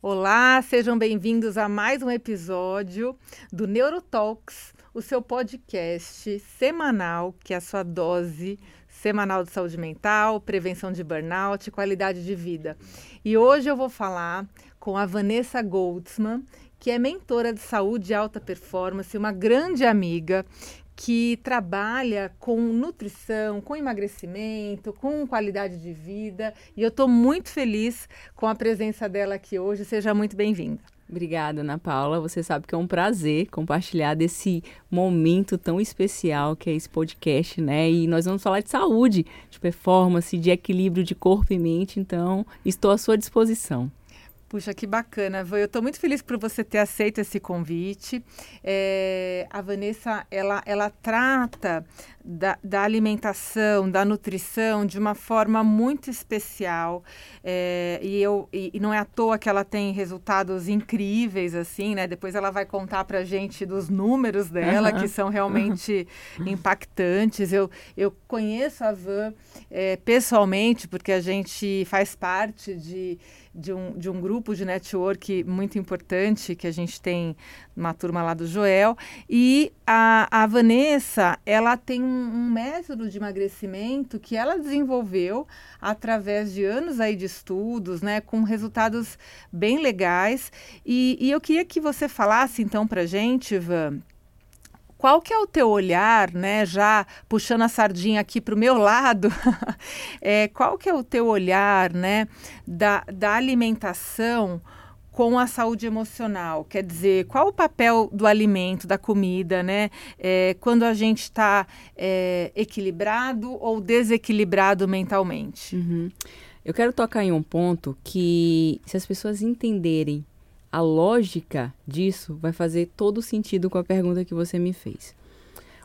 Olá, sejam bem-vindos a mais um episódio do Neurotalks, o seu podcast semanal, que é a sua dose semanal de saúde mental, prevenção de burnout e qualidade de vida. E hoje eu vou falar com a Vanessa Goldsman, que é mentora de saúde e alta performance, uma grande amiga que trabalha com nutrição, com emagrecimento, com qualidade de vida. E eu estou muito feliz com a presença dela aqui hoje. Seja muito bem-vinda. Obrigada, Ana Paula. Você sabe que é um prazer compartilhar desse momento tão especial que é esse podcast, né? E nós vamos falar de saúde, de performance, de equilíbrio de corpo e mente. Então, estou à sua disposição. Puxa, que bacana. Eu estou muito feliz por você ter aceito esse convite. É, a Vanessa, ela, ela trata da, da, alimentação, da nutrição de uma forma muito especial. É, e, eu, e, e, não é à toa que ela tem resultados incríveis, assim, né? Depois ela vai contar para a gente dos números dela, que são realmente impactantes. Eu, eu conheço a Van é, pessoalmente, porque a gente faz parte de de um, de um grupo de network muito importante que a gente tem uma turma lá do Joel. E a, a Vanessa, ela tem um, um, método de emagrecimento que ela desenvolveu através de anos aí de estudos, né, com resultados bem legais. E, e eu queria que você falasse então para gente, Ivan, qual que é o teu olhar, né? Já puxando a sardinha aqui para o meu lado, é, qual que é o teu olhar, né? Da, da alimentação com a saúde emocional? Quer dizer, qual o papel do alimento, da comida, né? É, quando a gente está é, equilibrado ou desequilibrado mentalmente? Uhum. Eu quero tocar em um ponto que, se as pessoas entenderem a lógica disso vai fazer todo sentido com a pergunta que você me fez.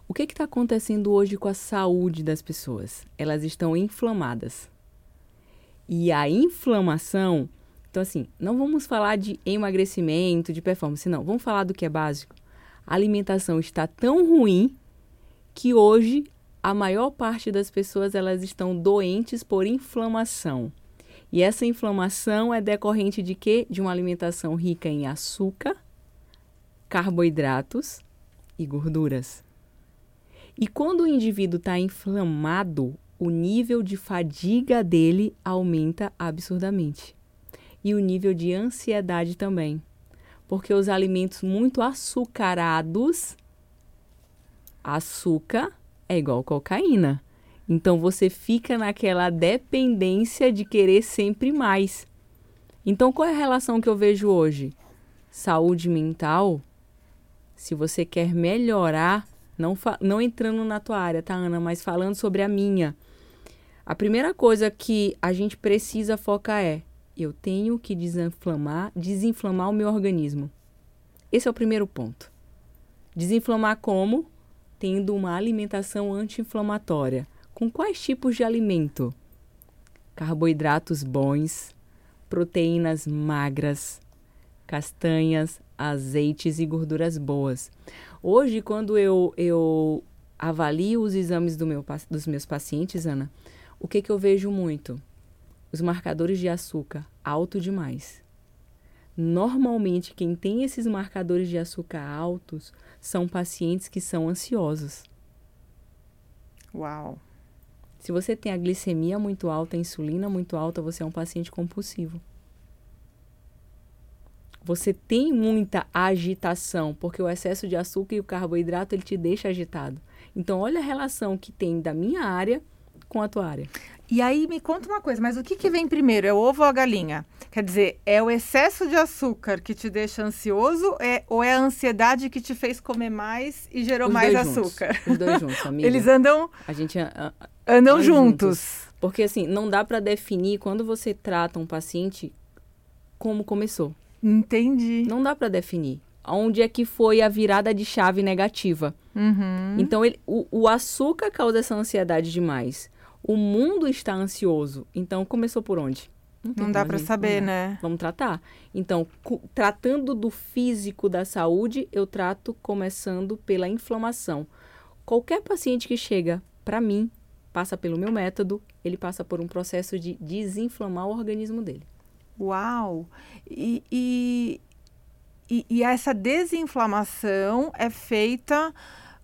O que está acontecendo hoje com a saúde das pessoas? Elas estão inflamadas. E a inflamação. Então, assim, não vamos falar de emagrecimento, de performance, não. Vamos falar do que é básico. A alimentação está tão ruim que hoje a maior parte das pessoas elas estão doentes por inflamação. E essa inflamação é decorrente de quê? De uma alimentação rica em açúcar, carboidratos e gorduras. E quando o indivíduo está inflamado, o nível de fadiga dele aumenta absurdamente. E o nível de ansiedade também. Porque os alimentos muito açucarados, açúcar é igual cocaína. Então você fica naquela dependência de querer sempre mais. Então qual é a relação que eu vejo hoje? Saúde mental, se você quer melhorar, não, não entrando na tua área, tá, Ana, mas falando sobre a minha. A primeira coisa que a gente precisa focar é: eu tenho que desinflamar, desinflamar o meu organismo. Esse é o primeiro ponto. Desinflamar como? Tendo uma alimentação anti-inflamatória. Com quais tipos de alimento? Carboidratos bons, proteínas magras, castanhas, azeites e gorduras boas. Hoje, quando eu, eu avalio os exames do meu, dos meus pacientes, Ana, o que, que eu vejo muito? Os marcadores de açúcar alto demais. Normalmente, quem tem esses marcadores de açúcar altos são pacientes que são ansiosos. Uau! Se você tem a glicemia muito alta, a insulina muito alta, você é um paciente compulsivo. Você tem muita agitação, porque o excesso de açúcar e o carboidrato ele te deixa agitado. Então, olha a relação que tem da minha área com a tua área. E aí me conta uma coisa, mas o que, que vem primeiro? É o ovo ou a galinha? Quer dizer, é o excesso de açúcar que te deixa ansioso é, ou é a ansiedade que te fez comer mais e gerou Os mais açúcar? Juntos. Os dois juntos, amiga. Eles andam. A gente andam juntos. juntos. Porque assim, não dá para definir quando você trata um paciente como começou. Entendi. Não dá para definir. Onde é que foi a virada de chave negativa? Uhum. Então, ele, o, o açúcar causa essa ansiedade demais. O mundo está ansioso. Então, começou por onde? Não, não dá para saber, né? Vamos tratar. Então, tratando do físico da saúde, eu trato começando pela inflamação. Qualquer paciente que chega para mim passa pelo meu método, ele passa por um processo de desinflamar o organismo dele. Uau! E, e, e, e essa desinflamação é feita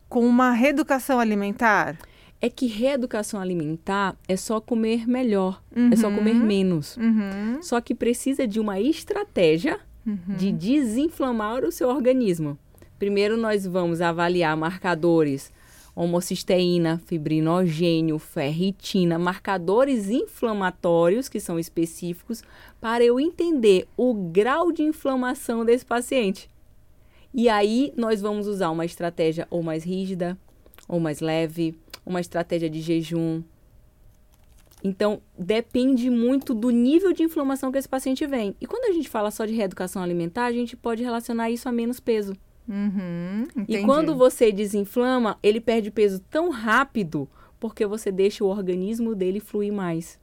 com uma reeducação alimentar? É que reeducação alimentar é só comer melhor, é só comer menos. Uhum, Só que precisa de uma estratégia uhum. de desinflamar o seu organismo. Primeiro, nós vamos avaliar marcadores homocisteína, fibrinogênio, ferritina, marcadores inflamatórios que são específicos para eu entender o grau de inflamação desse paciente. E aí nós vamos usar uma estratégia ou mais rígida, ou mais leve, uma estratégia de jejum. Então, depende muito do nível de inflamação que esse paciente vem. E quando a gente fala só de reeducação alimentar, a gente pode relacionar isso a menos peso. Uhum, E quando você desinflama, ele perde peso tão rápido porque você deixa o organismo dele fluir mais.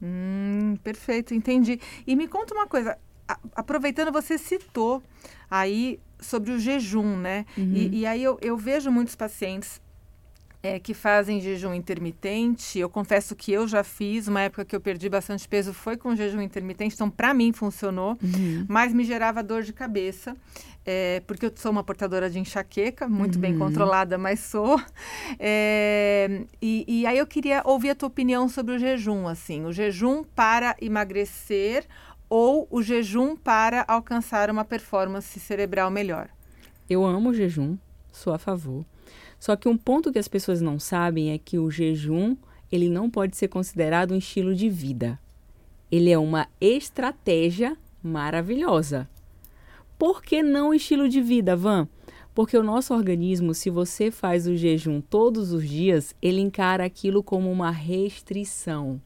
Hum, perfeito, entendi. E me conta uma coisa, aproveitando, você citou aí sobre o jejum, né? E, e aí eu, eu vejo muitos pacientes é, que fazem jejum intermitente. Eu confesso que eu já fiz, uma época que eu perdi bastante peso foi com jejum intermitente, então para mim funcionou, mas me gerava dor de cabeça. é, porque eu sou uma portadora de enxaqueca, muito bem controlada, mas sou. É, e, e aí eu queria ouvir a tua opinião sobre o jejum, assim, o jejum para emagrecer ou o jejum para alcançar uma performance cerebral melhor. Eu amo o jejum, sou a favor. Só que um ponto que as pessoas não sabem é que o jejum, ele não pode ser considerado um estilo de vida. Ele é uma estratégia maravilhosa. Por que não estilo de vida, Van? Porque o nosso organismo, se você faz o jejum todos os dias, ele encara aquilo como uma restrição.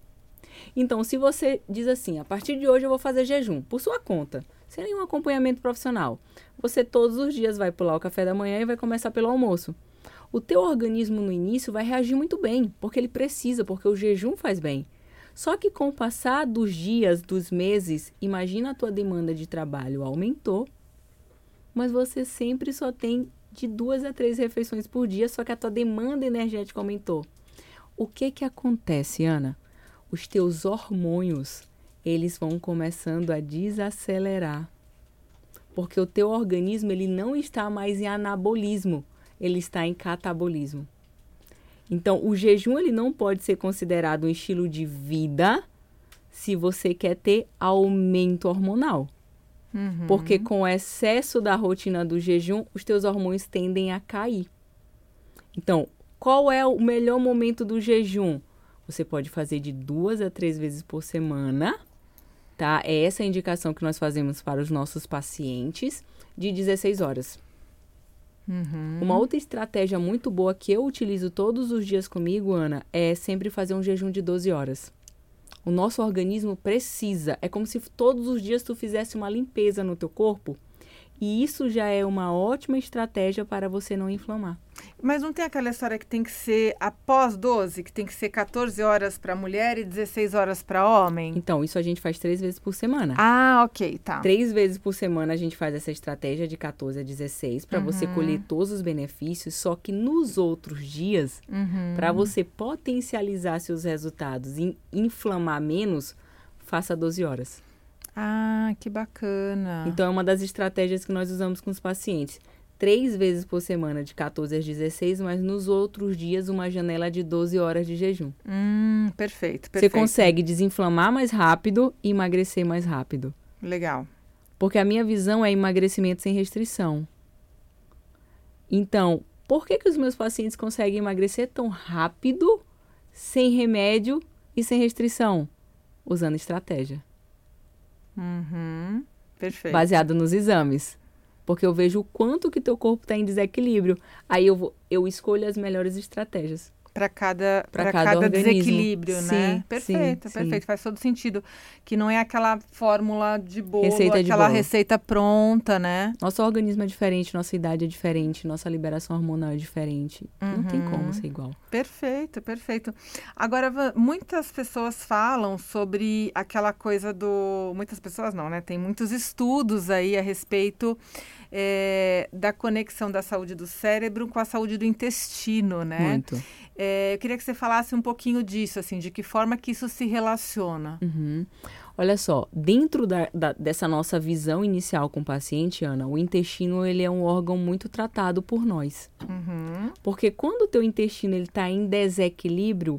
Então, se você diz assim, a partir de hoje eu vou fazer jejum, por sua conta, sem nenhum acompanhamento profissional, você todos os dias vai pular o café da manhã e vai começar pelo almoço. O teu organismo no início vai reagir muito bem, porque ele precisa, porque o jejum faz bem. Só que com o passar dos dias, dos meses, imagina a tua demanda de trabalho aumentou, mas você sempre só tem de duas a três refeições por dia, só que a tua demanda energética aumentou. O que que acontece, Ana? Os teus hormônios, eles vão começando a desacelerar. Porque o teu organismo, ele não está mais em anabolismo, ele está em catabolismo. Então, o jejum ele não pode ser considerado um estilo de vida se você quer ter aumento hormonal. Uhum. Porque com o excesso da rotina do jejum, os teus hormônios tendem a cair. Então, qual é o melhor momento do jejum? Você pode fazer de duas a três vezes por semana, tá? É essa a indicação que nós fazemos para os nossos pacientes, de 16 horas. Uhum. Uma outra estratégia muito boa que eu utilizo todos os dias comigo, Ana, é sempre fazer um jejum de 12 horas. O nosso organismo precisa, é como se todos os dias tu fizesse uma limpeza no teu corpo, e isso já é uma ótima estratégia para você não inflamar. Mas não tem aquela história que tem que ser após 12, que tem que ser 14 horas para mulher e 16 horas para homem? Então, isso a gente faz três vezes por semana. Ah, ok, tá. Três vezes por semana a gente faz essa estratégia de 14 a 16 para você colher todos os benefícios, só que nos outros dias, Uhum. para você potencializar seus resultados e inflamar menos, faça 12 horas. Ah, que bacana. Então, é uma das estratégias que nós usamos com os pacientes. Três vezes por semana, de 14 às 16, mas nos outros dias, uma janela de 12 horas de jejum. Hum, perfeito, Você perfeito. consegue desinflamar mais rápido e emagrecer mais rápido. Legal. Porque a minha visão é emagrecimento sem restrição. Então, por que, que os meus pacientes conseguem emagrecer tão rápido, sem remédio e sem restrição? Usando estratégia. Uhum, perfeito. baseado nos exames. Porque eu vejo o quanto que teu corpo está em desequilíbrio. Aí eu, vou, eu escolho as melhores estratégias. Para cada, Pra pra cada cada, desequilíbrio, né? Sim, Perfeito, sim, perfeito. sim. Faz todo sentido. Que não é aquela fórmula de bolo, Receita de aquela bolo. receita pronta, né? Nosso organismo é diferente, nossa idade é diferente, nossa liberação hormonal é diferente. Não tem como ser igual. Perfeito, perfeito. Agora, muitas pessoas falam sobre aquela coisa do. Muitas pessoas não, né? Tem muitos estudos aí a respeito eh, da conexão da saúde do cérebro com a saúde do intestino, né? Muito. Eh, eu queria que você falasse um pouquinho disso, assim, de que forma que isso se relaciona. Uhum. Olha só, dentro da, da, dessa nossa visão inicial com o paciente, Ana, o intestino ele é um órgão muito tratado por nós. Uhum. Porque quando o teu intestino está em desequilíbrio,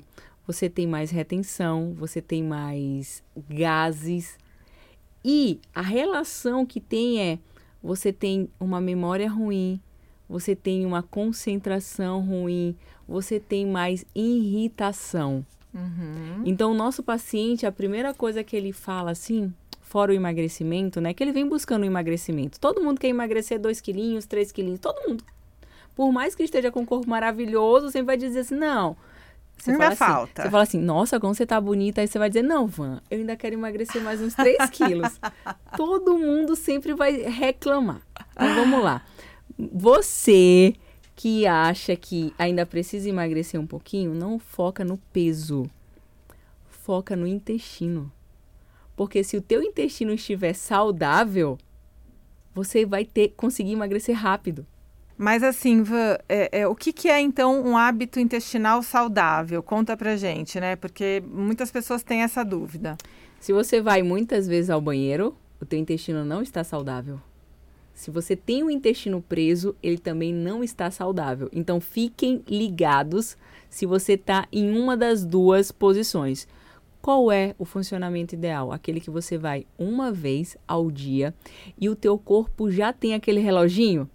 você tem mais retenção, você tem mais gases. E a relação que tem é, você tem uma memória ruim, você tem uma concentração ruim, você tem mais irritação. Uhum. Então, o nosso paciente, a primeira coisa que ele fala assim, fora o emagrecimento, né? Que ele vem buscando o emagrecimento. Todo mundo quer emagrecer 2 quilinhos, 3 quilinhos, todo mundo. Por mais que esteja com um corpo maravilhoso, sempre vai dizer assim, não. Você ainda fala assim, falta. Você fala assim, nossa, como você tá bonita. Aí você vai dizer, não, Van, eu ainda quero emagrecer mais uns 3 quilos. Todo mundo sempre vai reclamar. Então, vamos lá. Você que acha que ainda precisa emagrecer um pouquinho, não foca no peso. Foca no intestino. Porque se o teu intestino estiver saudável, você vai ter conseguir emagrecer rápido. Mas assim, é, é, o que, que é então um hábito intestinal saudável? Conta pra gente, né? Porque muitas pessoas têm essa dúvida. Se você vai muitas vezes ao banheiro, o teu intestino não está saudável. Se você tem o intestino preso, ele também não está saudável. Então fiquem ligados se você está em uma das duas posições. Qual é o funcionamento ideal? Aquele que você vai uma vez ao dia e o teu corpo já tem aquele reloginho?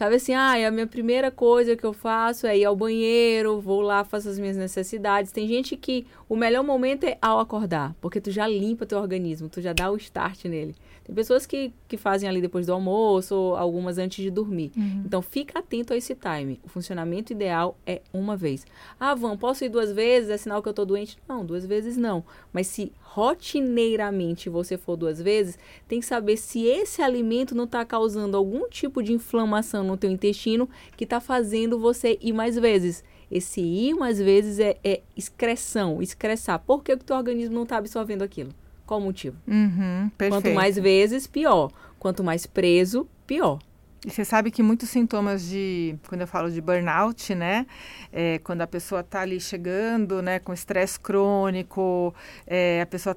Sabe assim, ah, a minha primeira coisa que eu faço é ir ao banheiro, vou lá, faço as minhas necessidades. Tem gente que o melhor momento é ao acordar, porque tu já limpa teu organismo, tu já dá o start nele. Tem pessoas que, que fazem ali depois do almoço, ou algumas antes de dormir. Uhum. Então, fica atento a esse time. O funcionamento ideal é uma vez. Ah, Van, posso ir duas vezes? É sinal que eu tô doente? Não, duas vezes não. Mas se rotineiramente você for duas vezes, tem que saber se esse alimento não está causando algum tipo de inflamação no teu intestino que está fazendo você ir mais vezes. Esse ir mais vezes é, é excreção, excressar. Por que o teu organismo não está absorvendo aquilo? Qual o motivo? Uhum. Quanto mais vezes, pior. Quanto mais preso, pior. E você sabe que muitos sintomas de, quando eu falo de burnout, né? É, quando a pessoa está ali chegando, né, com estresse crônico, é, a pessoa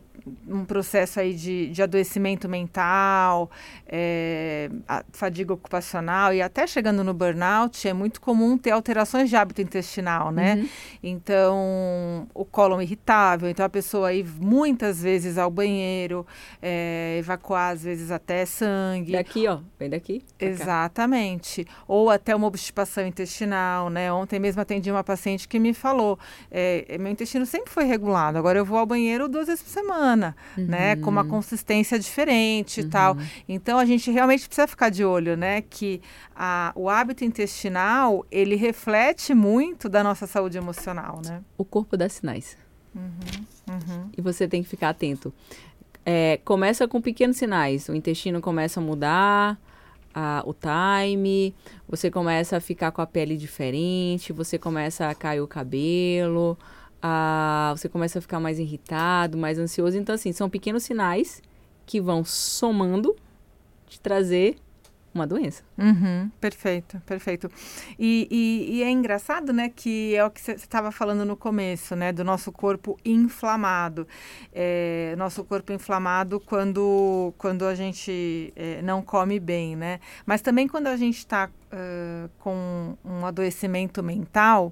um processo aí de, de adoecimento mental, é, fadiga ocupacional e até chegando no burnout, é muito comum ter alterações de hábito intestinal, né? Uhum. Então, o cólon irritável, então a pessoa ir muitas vezes ao banheiro, é, evacuar às vezes até sangue. Daqui, ó, vem daqui. cá. Exatamente. Ou até uma obstipação intestinal, né? Ontem mesmo atendi uma paciente que me falou, é, meu intestino sempre foi regulado, agora eu vou ao banheiro duas vezes por semana, né? Com uma consistência diferente e tal. Então a gente realmente precisa ficar de olho, né? Que a, o hábito intestinal, ele reflete muito da nossa saúde emocional, né? O corpo dá sinais. Uhum. E você tem que ficar atento. É, começa com pequenos sinais. O intestino começa a mudar a- o time, você começa a ficar com a pele diferente, você começa a cair o cabelo, a- você começa a ficar mais irritado, mais ansioso. Então, assim, são pequenos sinais que vão somando de trazer uma doença. Uhum, perfeito, perfeito. E, e- e é engraçado, né, que é o que você estava falando no começo, né, do nosso corpo inflamado. É, nosso corpo inflamado quando, quando a gente é, não come bem, né? Mas também quando a gente está com um adoecimento mental.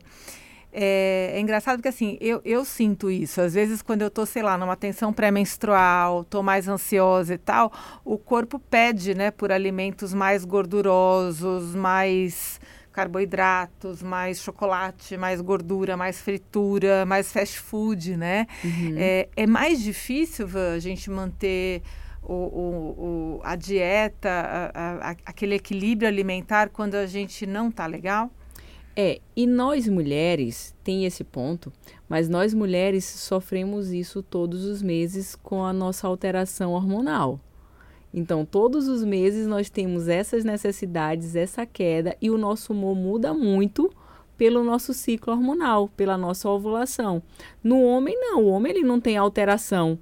É, é engraçado porque assim, eu, eu sinto isso. Às vezes, quando eu tô, sei lá, numa tensão pré-menstrual, tô mais ansiosa e tal, o corpo pede, né, por alimentos mais gordurosos, mais carboidratos, mais chocolate, mais gordura, mais fritura, mais fast food, né? É, é mais difícil Van, a gente manter o, o- o- a dieta, a- a- aquele equilíbrio alimentar quando a gente não tá legal? É, e nós mulheres, tem esse ponto, mas nós mulheres sofremos isso todos os meses com a nossa alteração hormonal. Então, todos os meses nós temos essas necessidades, essa queda, e o nosso humor muda muito pelo nosso ciclo hormonal, pela nossa ovulação. No homem, não. O homem ele não tem alteração.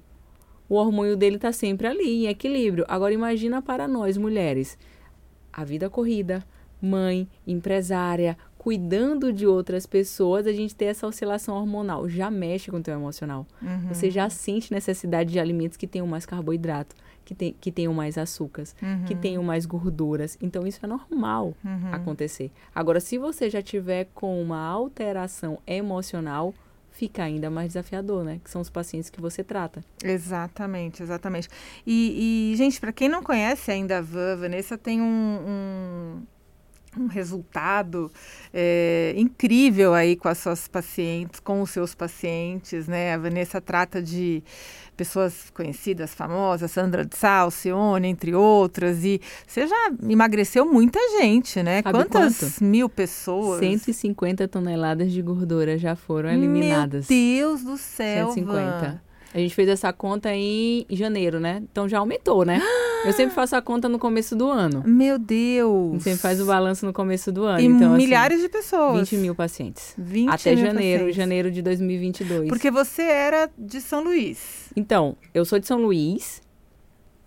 O hormônio dele está sempre ali, em equilíbrio. Agora, imagina para nós, mulheres. A vida corrida, mãe, empresária, cuidando de outras pessoas, a gente ter essa oscilação hormonal. Já mexe com o teu emocional. Uhum. Você já sente necessidade de alimentos que tenham mais carboidrato, que, tem, que tenham mais açúcares, Uhum. que tenham mais gorduras. Então, isso é normal acontecer. Agora, se você já tiver com uma alteração emocional, fica ainda mais desafiador, né? Que são os pacientes que você trata. Exatamente, exatamente. E, e, gente, para quem não conhece ainda a Van, Vanessa tem um, um, um resultado é, incrível aí com as suas pacientes, com os seus pacientes, né? A Vanessa trata de pessoas conhecidas, famosas, Sandra de Sá, Alcione, entre outras, e você já emagreceu muita gente, né? Sabe Quantas quanto? mil pessoas? 150 toneladas de gordura já foram eliminadas. Meu Deus do céu, 150. Van. A gente fez essa conta em janeiro, né? Então já aumentou, né? Eu sempre faço a conta no começo do ano. Meu A Deus. gente sempre faz o balanço no começo do ano. E então, assim, milhares de pessoas. 20 mil pacientes. 20 Até mil janeiro, pacientes. janeiro de 2022. Porque você era de São Luís. Então, eu sou de São Luís.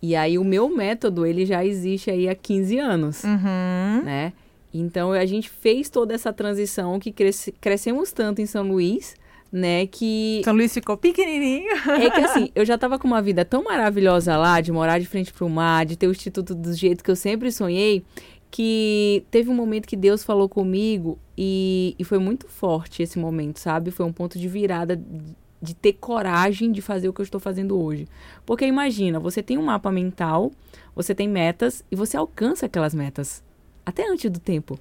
E aí o meu método, ele já existe aí há 15 anos, Uhum. né? Então a gente fez toda essa transição que cresce- crescemos tanto em São Luís, né, que São Luís ficou pequenininho. É que assim, eu já tava com uma vida tão maravilhosa lá, de morar de frente pro mar, de ter o instituto do jeito que eu sempre sonhei, que teve um momento que Deus falou comigo e, e foi muito forte esse momento, sabe? Foi um ponto de virada de ter coragem de fazer o que eu estou fazendo hoje. Porque imagina, você tem um mapa mental, você tem metas e você alcança aquelas metas até antes do tempo.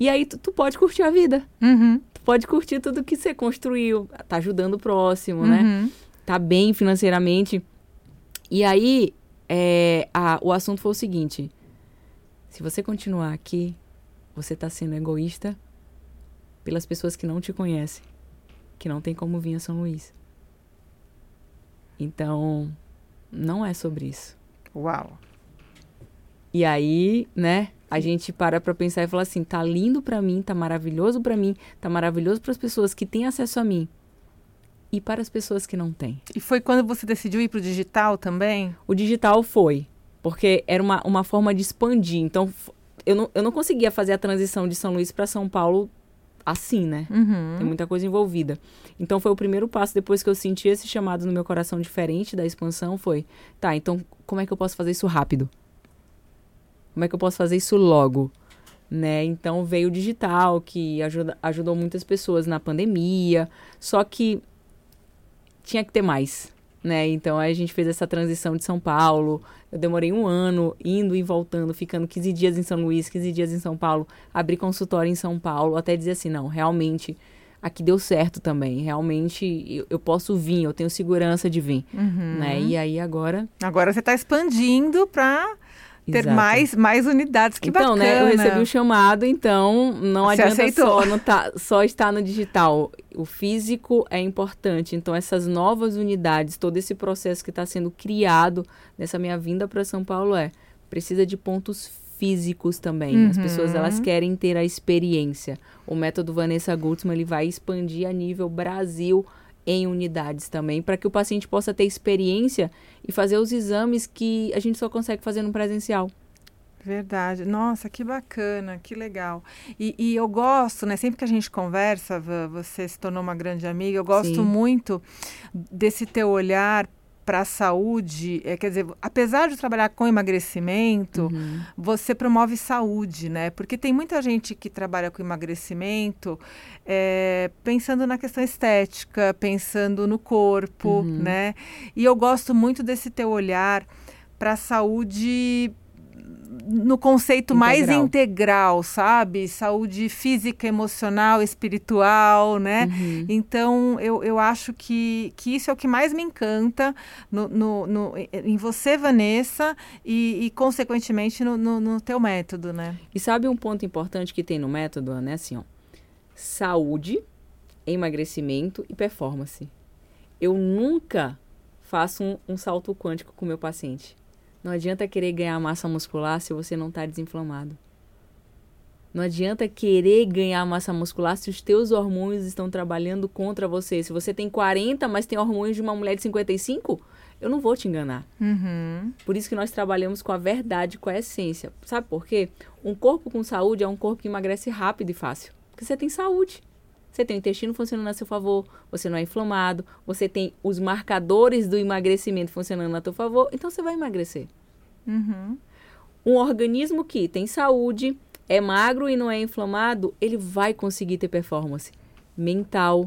E aí tu, tu pode curtir a vida. Uhum. Tu pode curtir tudo que você construiu, tá ajudando o próximo, né? Uhum. tá bem financeiramente. E aí, é, a- o assunto foi o seguinte: se você continuar aqui, você tá sendo egoísta pelas pessoas que não te conhecem, que não tem como vir a São Luís. Então, não é sobre isso. Uau. E aí, né, a gente para pra pensar e fala assim: tá lindo pra mim, tá maravilhoso pra mim, tá maravilhoso para as pessoas que têm acesso a mim. E para as pessoas que não têm. E foi quando você decidiu ir pro digital também? O digital foi, porque era uma, uma forma de expandir. Então, eu não, eu não conseguia fazer a transição de São Luís para São Paulo assim, né? Uhum. Tem muita coisa envolvida. Então, foi o primeiro passo, depois que eu senti esse chamado no meu coração diferente da expansão, foi, tá, então como é que eu posso fazer isso rápido? Como é que eu posso fazer isso logo? Né? Então, veio o digital, que ajuda, ajudou muitas pessoas na pandemia, só que tinha que ter mais, né? Então a gente fez essa transição de São Paulo. Eu demorei um ano indo e voltando, ficando 15 dias em São Luís, 15 dias em São Paulo, abri consultório em São Paulo, até dizer assim, não, realmente aqui deu certo também. Realmente eu, eu posso vir, eu tenho segurança de vir, Uhum. né? E aí agora Agora você está expandindo para ter Exato. mais, mais unidades. Que então, bacana. né, eu recebi o chamado, então não Você adianta aceitou. só, não tá, só estar no digital. O físico é importante. Então, essas novas unidades, todo esse processo que está sendo criado nessa minha vinda para São Paulo é precisa de pontos físicos também. As Uhum. pessoas elas querem ter a experiência. O método Vanessa Gutmann ele vai expandir a nível Brasil em unidades também, para que o paciente possa ter experiência e fazer os exames que a gente só consegue fazer no presencial. Verdade. Nossa, que bacana, que legal. E, e eu gosto, né? Sempre que a gente conversa, você se tornou uma grande amiga, eu gosto Sim. muito desse teu olhar para a saúde. É, quer dizer, apesar de trabalhar com emagrecimento, Uhum. você promove saúde, né? Porque tem muita gente que trabalha com emagrecimento é, pensando na questão estética, pensando no corpo, Uhum. né? E eu gosto muito desse teu olhar para a saúde no conceito mais Integral. integral, sabe? Saúde física, emocional, espiritual, né? Uhum. Então, eu, eu acho que, que isso é o que mais me encanta no, no, no- em você, Vanessa, e, e consequentemente, no, no, no teu método, né? E sabe um ponto importante que tem no método, Ana? É assim, ó. Saúde, emagrecimento e performance. Eu nunca faço um, um salto quântico com o meu paciente. Não adianta querer ganhar massa muscular se você não está desinflamado. Não adianta querer ganhar massa muscular se os teus hormônios estão trabalhando contra você. Se você tem 40, mas tem hormônios de uma mulher de 55, eu não vou te enganar. Uhum. Por isso que nós trabalhamos com a verdade, com a essência. Sabe por quê? Um corpo com saúde é um corpo que emagrece rápido e fácil. Porque você tem saúde. Você tem o intestino funcionando a seu favor, você não é inflamado, você tem os marcadores do emagrecimento funcionando a seu favor, então você vai emagrecer. Uhum. Um organismo que tem saúde, é magro e não é inflamado, ele vai conseguir ter performance mental,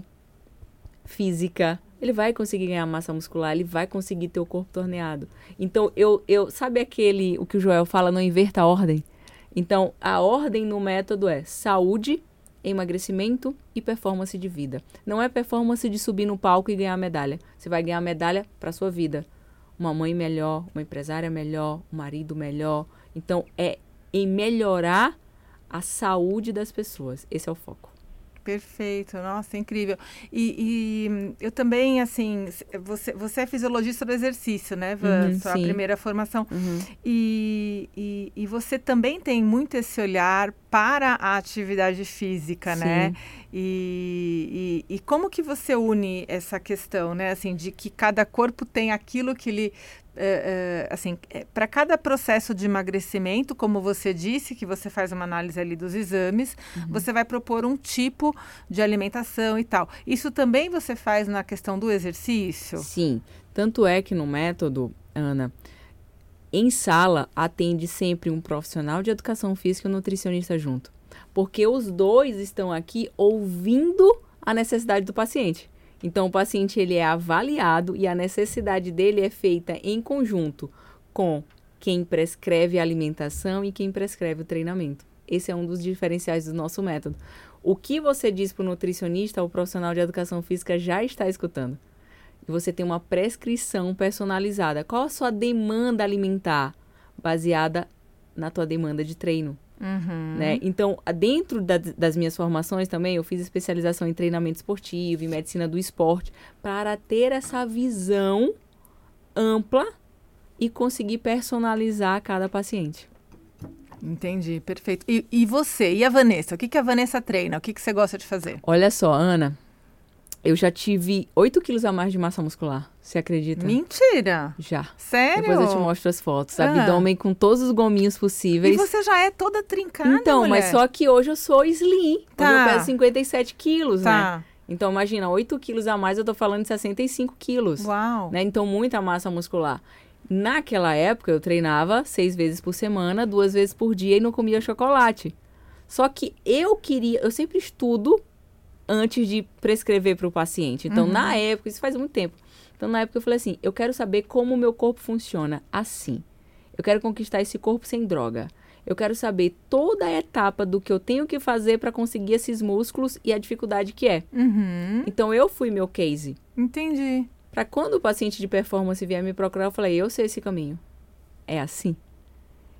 física, ele vai conseguir ganhar massa muscular, ele vai conseguir ter o corpo torneado. Então, eu, eu sabe aquele, o que o Joel fala, não inverta a ordem? Então, a ordem no método é saúde, emagrecimento e performance de vida. Não é performance de subir no palco e ganhar medalha. Você vai ganhar medalha para sua vida. Uma mãe melhor, uma empresária melhor, um marido melhor. Então, é em melhorar a saúde das pessoas. Esse é o foco. Perfeito, nossa, incrível. E, e, eu também, assim, você, você é fisiologista do exercício, né, Van? Uhum, Sua sim. primeira formação. Uhum. E, e, e, você também tem muito esse olhar para a atividade física, né? Sim. né? E, e, e, como que você une essa questão, né? Assim, de que cada corpo tem aquilo que ele Uh, uh, assim, para cada processo de emagrecimento, como você disse, que você faz uma análise ali dos exames, uhum. você vai propor um tipo de alimentação e tal. Isso também você faz na questão do exercício? Sim. Tanto é que no método, Ana, em sala atende sempre um profissional de educação física e um nutricionista junto. Porque os dois estão aqui ouvindo a necessidade do paciente. Então, o paciente ele é avaliado e a necessidade dele é feita em conjunto com quem prescreve a alimentação e quem prescreve o treinamento. Esse é um dos diferenciais do nosso método. O que você diz para o nutricionista, o profissional de educação física já está escutando. Você tem uma prescrição personalizada. Qual a sua demanda alimentar? Baseada na tua demanda de treino. Uhum. Né? Então, dentro da, das minhas formações também, eu fiz especialização em treinamento esportivo, em medicina do esporte, para ter essa visão ampla e conseguir personalizar cada paciente. Entendi, perfeito. E, e você, e a Vanessa? O que, que a Vanessa treina? O que, que você gosta de fazer? Olha só, Ana, eu já tive 8 quilos a mais de massa muscular. Você acredita? Mentira! Já. Sério? Depois eu te mostro as fotos. Ah. Abdômen com todos os gominhos possíveis. E você já é toda trincada, Então, mulher. mas só que hoje eu sou slim. Tá. Hoje eu peso 57 quilos, né? Tá. Então, imagina, 8 quilos a mais, eu tô falando de 65 quilos. Uau. Né? Então, muita massa muscular. Naquela época, eu treinava seis vezes por semana, duas vezes por dia e não comia chocolate. Só que eu queria, eu sempre estudo antes de prescrever para o paciente. Então, Uhum. na época, isso faz muito tempo. Então, na época, eu falei assim: eu quero saber como o meu corpo funciona assim. Eu quero conquistar esse corpo sem droga. Eu quero saber toda a etapa do que eu tenho que fazer para conseguir esses músculos e a dificuldade que é. Uhum. Então, eu fui meu case. Entendi. Para quando o paciente de performance vier me procurar, eu falei: eu sei esse caminho. É assim.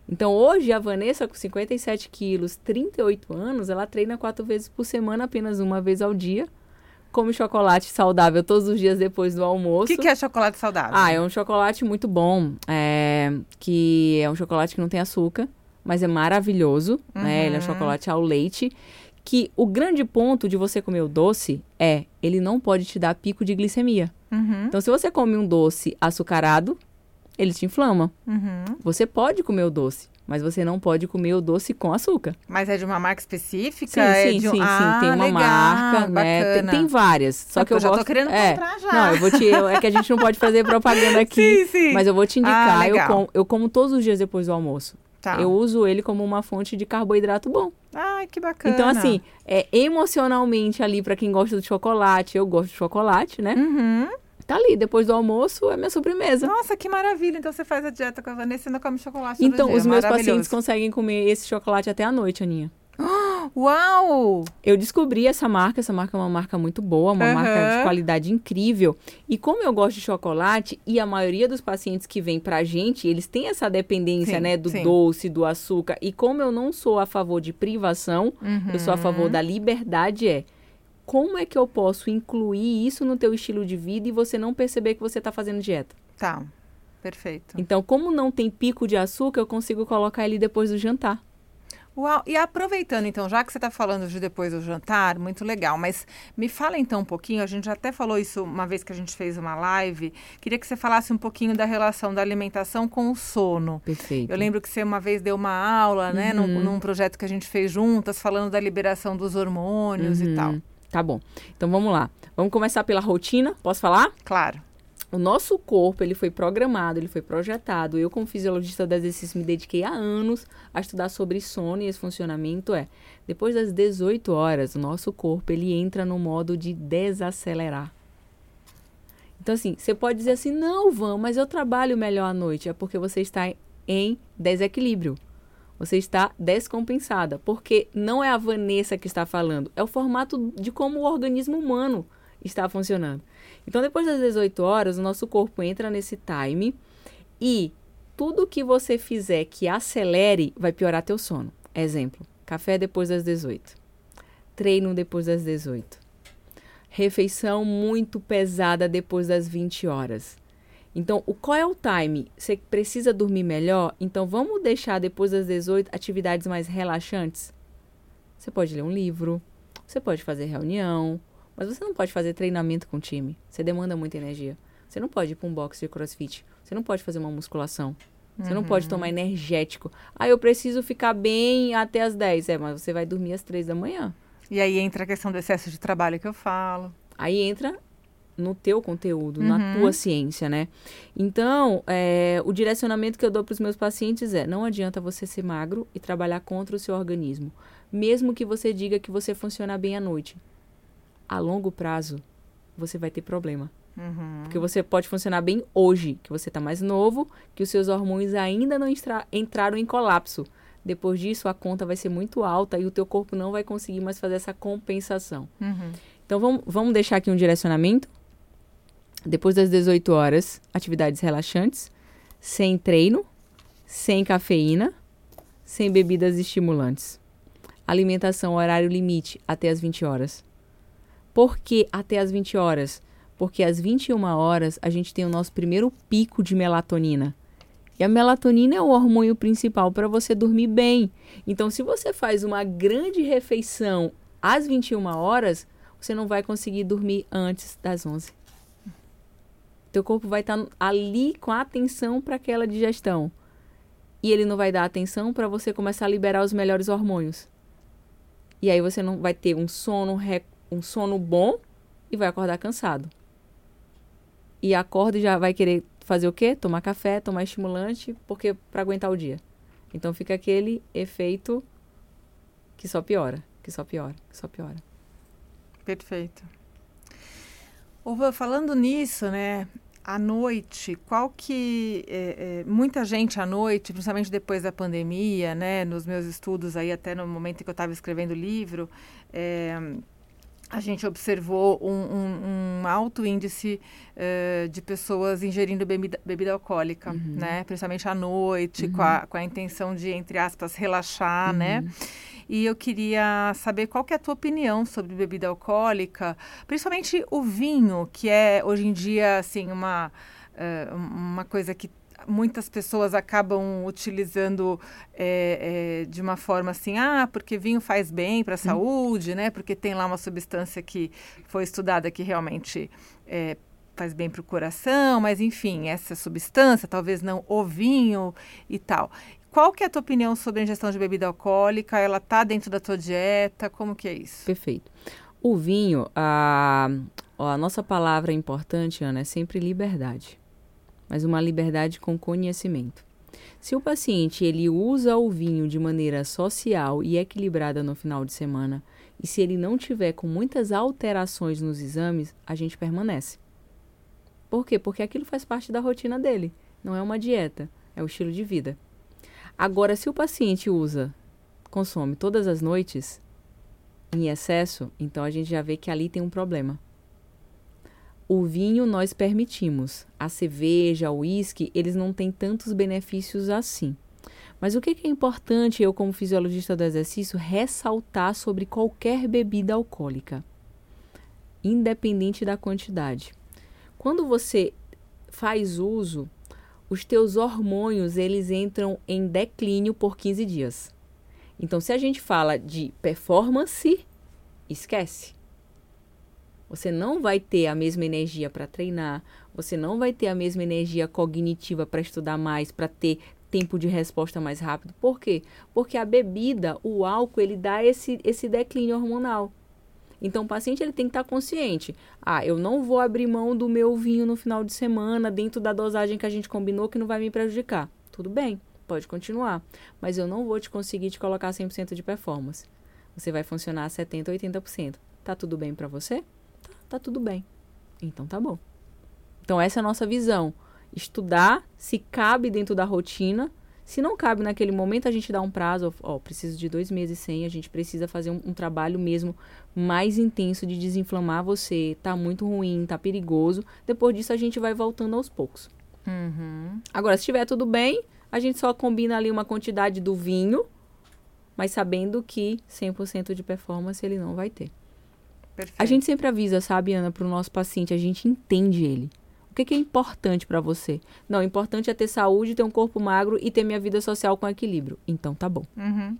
Então, hoje, a Vanessa, com 57 quilos, 38 anos, ela treina quatro vezes por semana, apenas uma vez ao dia. Come chocolate saudável todos os dias depois do O almoço. que, que é chocolate saudável? Ah, é um chocolate muito bom, é, que é um chocolate que não tem açúcar, mas é maravilhoso, né? Ele é um Uhum. chocolate ao leite, que o grande ponto de você comer o doce é, ele não pode te dar pico de glicemia. Uhum. Então, se você come um doce açucarado, ele te inflama. Uhum. Você pode comer o doce, mas você não pode comer o doce com açúcar. Mas é de uma marca específica? Sim, É sim, um- sim, Ah, sim. Tem uma legal, marca, né? Tem, tem várias. Só É, que eu, eu já tô gosto... querendo é. comprar já. Não, eu vou te. eu- É que a gente não pode fazer propaganda aqui. Sim, sim. Mas eu vou te indicar. Ah, eu, como, eu como todos os dias depois do almoço. Tá. Eu uso ele como uma fonte de carboidrato bom. Ai, que bacana. Então, assim, é, emocionalmente ali, pra quem gosta do chocolate, eu gosto de chocolate, né? Uhum. Tá ali, depois do almoço é minha sobremesa. Nossa, que maravilha. Então você faz a dieta com a Vanessa e não come chocolate todo Então, dia. os meus pacientes conseguem comer esse chocolate até a noite, Aninha. Uau! Eu descobri essa marca, essa marca é uma marca muito boa, uma Aham. marca de qualidade incrível. E como eu gosto de chocolate, e a maioria dos pacientes que vem pra gente, eles têm essa dependência, Sim, né, do sim. doce, do açúcar. E como eu não sou a favor de privação, eu sou a Uhum. favor da liberdade, é como é que eu posso incluir isso no teu estilo de vida e você não perceber que você tá fazendo dieta? Tá, perfeito. Então, como não tem pico de açúcar, eu consigo colocar ele depois do jantar. Uau, e aproveitando então, já que você está falando de depois do jantar, muito legal, mas me fala então um pouquinho, a gente até falou isso uma vez que a gente fez uma live, queria que você falasse um pouquinho da relação da alimentação com o sono. Perfeito. Eu lembro que você uma vez deu uma aula, né, uhum. num, num, projeto que a gente fez juntas, falando da liberação dos hormônios uhum. e tal. Tá bom, então vamos lá. Vamos começar pela rotina, posso falar? Claro. O nosso corpo, ele foi programado, ele foi projetado. Eu, como fisiologista do exercício, me dediquei há anos a estudar sobre sono e esse funcionamento é, depois das 18 horas, o nosso corpo, ele entra no modo de desacelerar. Então, assim, você pode dizer assim, não, Van, mas eu trabalho melhor à noite. É porque você está em desequilíbrio. Você está descompensada. Porque não é a Vanessa que está falando, é o formato de como o organismo humano está funcionando. Então, depois das 18 horas, o nosso corpo entra nesse time e tudo que você fizer que acelere vai piorar teu sono. Exemplo: café depois das 18, treino depois das 18, refeição muito pesada depois das 20 horas. Então, o qual é o time? Você precisa dormir melhor? Então, vamos deixar depois das 18 atividades mais relaxantes? Você pode ler um livro, você pode fazer reunião, mas você não pode fazer treinamento com o time. Você demanda muita energia. Você não pode ir para um box de crossfit. Você não pode fazer uma musculação. Você uhum. não pode tomar uhum. energético. Ah, eu preciso ficar bem até as 10. É, mas você vai dormir às 3 da manhã. E aí entra a questão do excesso de trabalho que eu falo. Aí entra no teu conteúdo, uhum. na tua ciência, né? Então, é, o direcionamento que eu dou para os meus pacientes é: não adianta você ser magro e trabalhar contra o seu organismo, mesmo que você diga que você funciona bem à noite a longo prazo você vai ter problema. Uhum. Porque você pode funcionar bem hoje, que você está mais novo, que os seus hormônios ainda não entraram em colapso. Depois disso, a conta vai ser muito alta e o teu corpo não vai conseguir mais fazer essa compensação. Uhum. Então, vamos, vamos deixar aqui um direcionamento. Depois das 18 horas, atividades relaxantes, sem treino, sem cafeína, sem bebidas estimulantes. Alimentação horário limite até as 20 horas. Por que até as 20 horas? Porque às 21 horas a gente tem o nosso primeiro pico de melatonina. E a melatonina é o hormônio principal para você dormir bem. Então, se você faz uma grande refeição às 21 horas, você não vai conseguir dormir antes das 11. Teu corpo vai estar tá ali com a atenção para aquela digestão. E ele não vai dar atenção para você começar a liberar os melhores hormônios. E aí você não vai ter um sono um sono bom e vai acordar cansado. E acorda e já vai querer fazer o quê? Tomar café, tomar estimulante, porque para aguentar o dia. Então fica aquele efeito que só piora, que só piora, que só piora. Perfeito. Uva, falando nisso, né? À noite, qual que é, é, muita gente à noite, principalmente depois da pandemia, né? Nos meus estudos aí até no momento em que eu estava escrevendo o livro, é, a gente observou um, um, um alto índice uh, de pessoas ingerindo bebida, bebida alcoólica, uhum. né? Principalmente à noite, uhum. com, a, com a intenção de, entre aspas, relaxar, né? uhum. né? E eu queria saber qual que é a tua opinião sobre bebida alcoólica, principalmente o vinho, que é hoje em dia, assim, uma, uh, uma coisa que muitas pessoas acabam utilizando é, é, de uma forma assim, ah, porque vinho faz bem para a saúde, né? Porque tem lá uma substância que foi estudada que realmente é, faz bem para o coração, mas enfim, essa substância, talvez não o vinho e tal. Qual que é a tua opinião sobre a ingestão de bebida alcoólica? Ela está dentro da tua dieta? Como que é isso? Perfeito. O vinho, a, a nossa palavra importante, Ana, é sempre liberdade mas uma liberdade com conhecimento. Se o paciente ele usa o vinho de maneira social e equilibrada no final de semana, e se ele não tiver com muitas alterações nos exames, a gente permanece. Por quê? Porque aquilo faz parte da rotina dele, não é uma dieta, é o estilo de vida. Agora, se o paciente usa, consome todas as noites em excesso, então a gente já vê que ali tem um problema. O vinho nós permitimos. A cerveja, o uísque, eles não têm tantos benefícios assim. Mas o que é importante, eu como fisiologista do exercício, ressaltar sobre qualquer bebida alcoólica, independente da quantidade. Quando você faz uso, os teus hormônios eles entram em declínio por 15 dias. Então, se a gente fala de performance, esquece. Você não vai ter a mesma energia para treinar, você não vai ter a mesma energia cognitiva para estudar mais, para ter tempo de resposta mais rápido. Por quê? Porque a bebida, o álcool, ele dá esse, esse declínio hormonal. Então, o paciente ele tem que estar consciente. Ah, eu não vou abrir mão do meu vinho no final de semana, dentro da dosagem que a gente combinou, que não vai me prejudicar. Tudo bem, pode continuar. Mas eu não vou te conseguir te colocar 100% de performance. Você vai funcionar a 70%, 80%. Tá tudo bem para você? Tá, tá tudo bem. Então tá bom. Então, essa é a nossa visão. Estudar se cabe dentro da rotina. Se não cabe naquele momento, a gente dá um prazo. Ó, preciso de dois meses sem. A gente precisa fazer um, um trabalho mesmo mais intenso de desinflamar você. Tá muito ruim, tá perigoso. Depois disso, a gente vai voltando aos poucos. Uhum. Agora, se estiver tudo bem, a gente só combina ali uma quantidade do vinho, mas sabendo que 100% de performance ele não vai ter. Perfeito. A gente sempre avisa, sabe, Ana, para o nosso paciente, a gente entende ele. O que, que é importante para você? Não, o importante é ter saúde, ter um corpo magro e ter minha vida social com equilíbrio. Então tá bom. Uhum.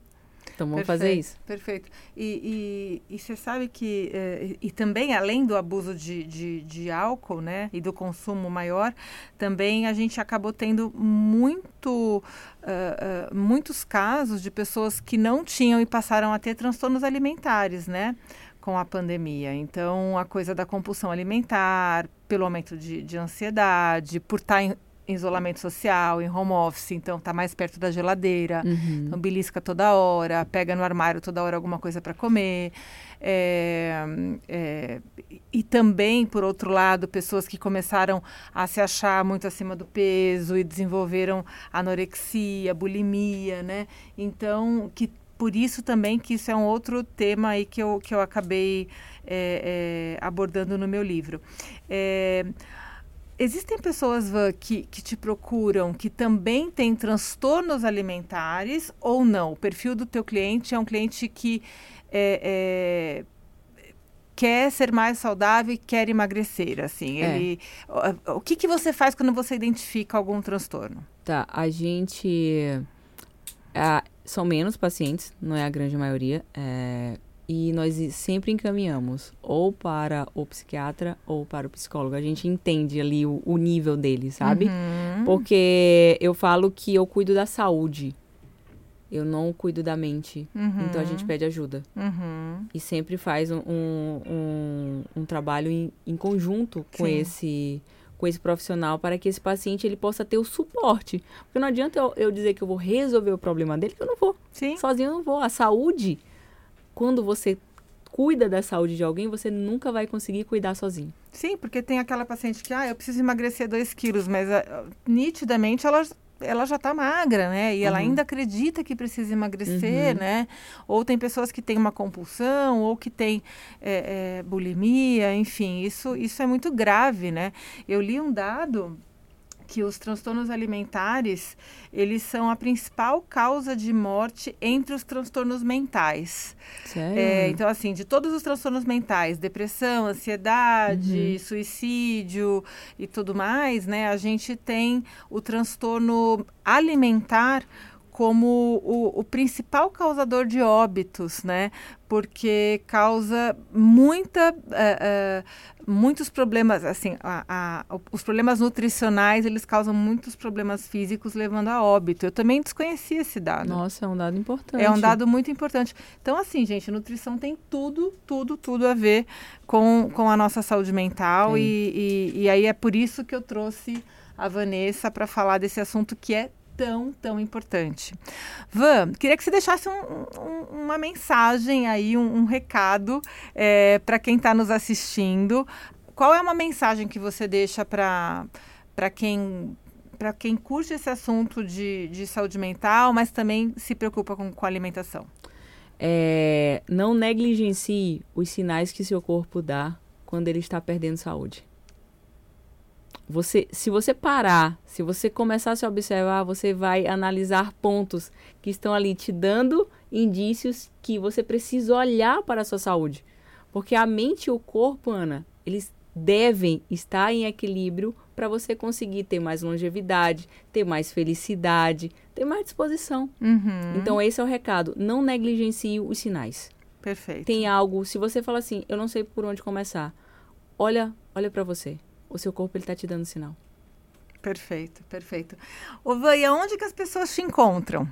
Então vamos Perfeito, fazer isso. Perfeito. E, e, e você sabe que, eh, e também além do abuso de, de, de álcool, né, e do consumo maior, também a gente acabou tendo muito, ah, ah, muitos casos de pessoas que não tinham e passaram a ter transtornos alimentares, né? Com a pandemia. Então, a coisa da compulsão alimentar, pelo aumento de, de ansiedade, por estar em isolamento social, em home office, então tá mais perto da geladeira, Uhum. então belisca toda hora, pega no armário toda hora alguma coisa para comer. É, é, e também, por outro lado, pessoas que começaram a se achar muito acima do peso e desenvolveram anorexia, bulimia, né? Então, que por isso também que isso é um outro tema aí que eu, que eu acabei é, é, abordando no meu livro. É, existem pessoas, Van, que, que te procuram que também têm transtornos alimentares ou não? O perfil do teu cliente é um cliente que é, é, quer ser mais saudável e quer emagrecer, assim. É. Ele, o, o que, que você faz quando você identifica algum transtorno? Tá, a gente. ah, são menos pacientes, não é a grande maioria. é, e nós sempre encaminhamos ou para o psiquiatra ou para o psicólogo. A gente entende ali o, o nível dele, sabe? Uhum. Porque eu falo que eu cuido da saúde. Eu não cuido da mente. Uhum. Então a gente pede ajuda. Uhum. E sempre faz um, um, um- um trabalho em, em conjunto com Sim. esse com esse profissional para que esse paciente ele possa ter o suporte. Porque não adianta eu, eu dizer que eu vou resolver o problema dele, que eu não vou. Sim. Sozinho eu não vou. A saúde, quando você cuida da saúde de alguém, você nunca vai conseguir cuidar sozinho. Sim, porque tem aquela paciente que, ah, eu preciso emagrecer 2 quilos, mas ah, nitidamente ela, ela já está magra, né? E ela Uhum. ainda acredita que precisa emagrecer, Uhum. né? Ou tem pessoas que têm uma compulsão, ou que têm é, é, bulimia, enfim, isso, isso é muito grave, né? Eu li um dado que os transtornos alimentares, eles são a principal causa de morte entre os transtornos mentais. É, então, assim, de todos os transtornos mentais, depressão, ansiedade, Uhum. suicídio e tudo mais, né? A gente tem o transtorno alimentar como o, o principal causador de óbitos, né? Porque causa muita, eh, eh, muitos problemas, assim, a- a- os problemas nutricionais, eles causam muitos problemas físicos, levando a óbito. Eu também desconhecia esse dado. Nossa, é um dado importante. É um dado muito importante. Então, assim, gente, nutrição tem tudo, tudo, tudo a ver com, com a nossa saúde mental. E, e, e aí é por isso que eu trouxe a Vanessa para falar desse assunto que é tão, tão importante. Van, queria que você deixasse um- um- uma mensagem aí, um, um recado para quem está nos assistindo. Qual é uma mensagem que você deixa para quem para quem curte esse assunto de, de saúde mental, mas também se preocupa com, com alimentação? É, não negligencie os sinais que seu corpo dá quando ele está perdendo saúde. Você, se você parar, se você começar a se observar, você vai analisar pontos que estão ali te dando indícios que você precisa olhar para a sua saúde. Porque a mente e o corpo, Ana, eles devem estar em equilíbrio para você conseguir ter mais longevidade, ter mais felicidade, ter mais disposição. Uhum. Então, esse é o recado. Não negligencie os sinais. Perfeito. Tem algo, se você fala assim, eu não sei por onde começar, olha, olha para você. O seu corpo ele tá te dando sinal. Perfeito, perfeito. Ô, Van, e aonde que as pessoas te encontram?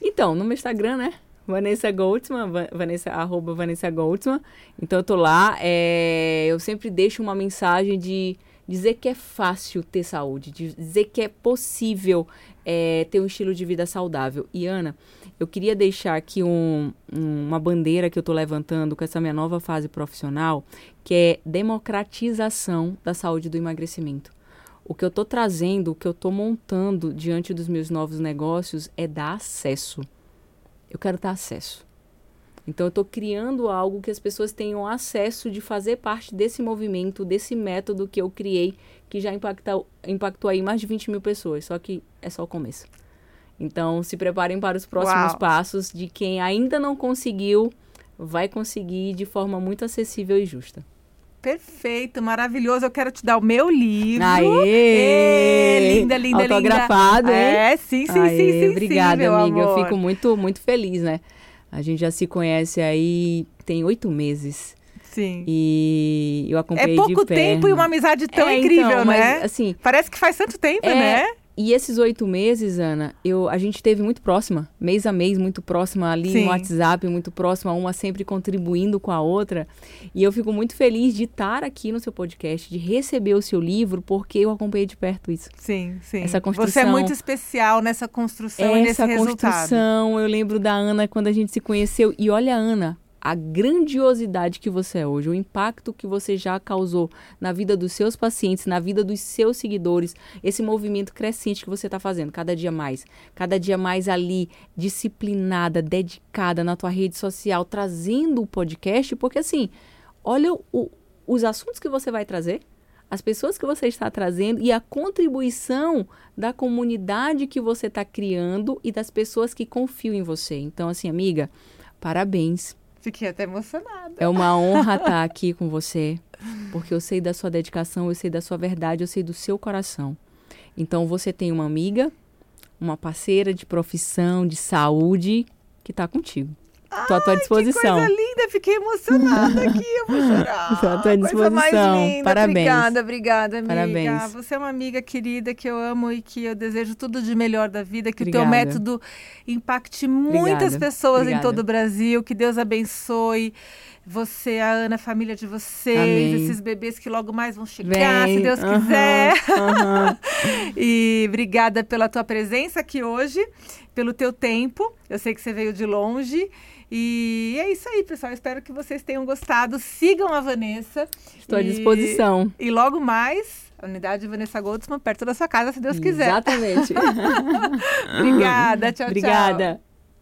Então, no meu Instagram, né? Vanessa Goldsman, Vanessa, arroba Vanessa Goldsman. Então eu tô lá. É, eu sempre deixo uma mensagem de dizer que é fácil ter saúde, de dizer que é possível é, ter um estilo de vida saudável. E Ana, eu queria deixar aqui um, um, uma bandeira que eu estou levantando com essa minha nova fase profissional, que é democratização da saúde do emagrecimento. O que eu estou trazendo, o que eu estou montando diante dos meus novos negócios é dar acesso. Eu quero dar acesso. Então, eu estou criando algo que as pessoas tenham acesso de fazer parte desse movimento, desse método que eu criei, que já impactou, impactou aí mais de 20 mil pessoas. Só que é só o começo. Então, se preparem para os próximos Uau. passos de quem ainda não conseguiu, vai conseguir de forma muito acessível e justa. Perfeito, maravilhoso. Eu quero te dar o meu livro. Aê! Ê, linda, linda, Autografado, linda. hein? É, sim, sim, Aê, sim, sim. Obrigada, sim, meu amiga. amor. Eu fico muito, muito feliz, né? A gente já se conhece aí tem oito meses. Sim. E eu É acompanhei pouco de perto. tempo e uma amizade tão É, incrível, então, mas, né? assim, Parece que faz tanto tempo, É, né? E esses oito meses, Ana, eu, a gente teve muito próxima, mês a mês, muito próxima ali Sim. no WhatsApp, muito próxima, uma sempre contribuindo com a outra. E eu fico muito feliz de estar aqui no seu podcast, de receber o seu livro, porque eu acompanhei de perto isso. Sim, sim. Essa Você é construção- muito especial nessa construção e nesse Essa resultado. construção, eu lembro da Ana quando a gente se conheceu. E olha, Ana, a grandiosidade que você é hoje, o impacto que você já causou na vida dos seus pacientes, na vida dos seus seguidores, esse movimento crescente que você está fazendo cada dia mais, cada dia mais ali, disciplinada, dedicada na tua rede social, trazendo o podcast, porque assim, olha o- os assuntos que você vai trazer, as pessoas que você está trazendo e a contribuição da comunidade que você está criando e das pessoas que confiam em você. Então, assim, amiga, parabéns. Fiquei até emocionada. É uma honra estar aqui com você, porque eu sei da sua dedicação, eu sei da sua verdade, eu sei do seu coração. Então, você tem uma amiga, uma parceira de profissão, de saúde, que está contigo. Estou à tua disposição. Que coisa linda, fiquei emocionada aqui, eu vou chorar. Estou à tua Coisa mais disposição. linda. Parabéns. Obrigada, obrigada, amiga. Parabéns. Você é uma amiga querida que eu amo e que eu desejo tudo de melhor da vida, que o teu Obrigada. método impacte muitas Obrigada. pessoas em Obrigada. todo o Brasil, que Deus abençoe você, a Ana, a família de vocês, Amém. esses bebês que logo mais vão chegar, Vem. se Deus Aham, quiser. aham. E obrigada pela tua presença aqui hoje, pelo teu tempo. Eu sei que você veio de longe. E é isso aí, pessoal. Espero que vocês tenham gostado. Sigam a Vanessa. Estou à E- disposição. E logo mais, a unidade Vanessa Goldsman, perto da sua casa, se Deus quiser. Exatamente. Obrigada. Tchau, tchau. Obrigada.